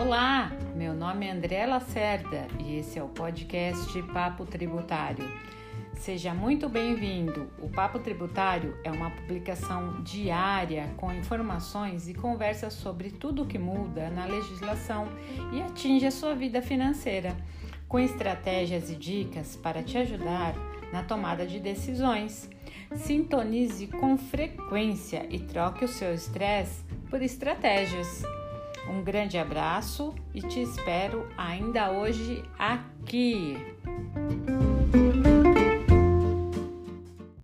Olá, meu nome é André Lacerda e esse é o podcast Papo Tributário. Seja muito bem-vindo. O Papo Tributário é uma publicação diária com informações e conversas sobre tudo o que muda na legislação e atinge a sua vida financeira, com estratégias e dicas para te ajudar na tomada de decisões. Sintonize com frequência e troque o seu estresse por estratégias. Um grande abraço e te espero ainda hoje aqui.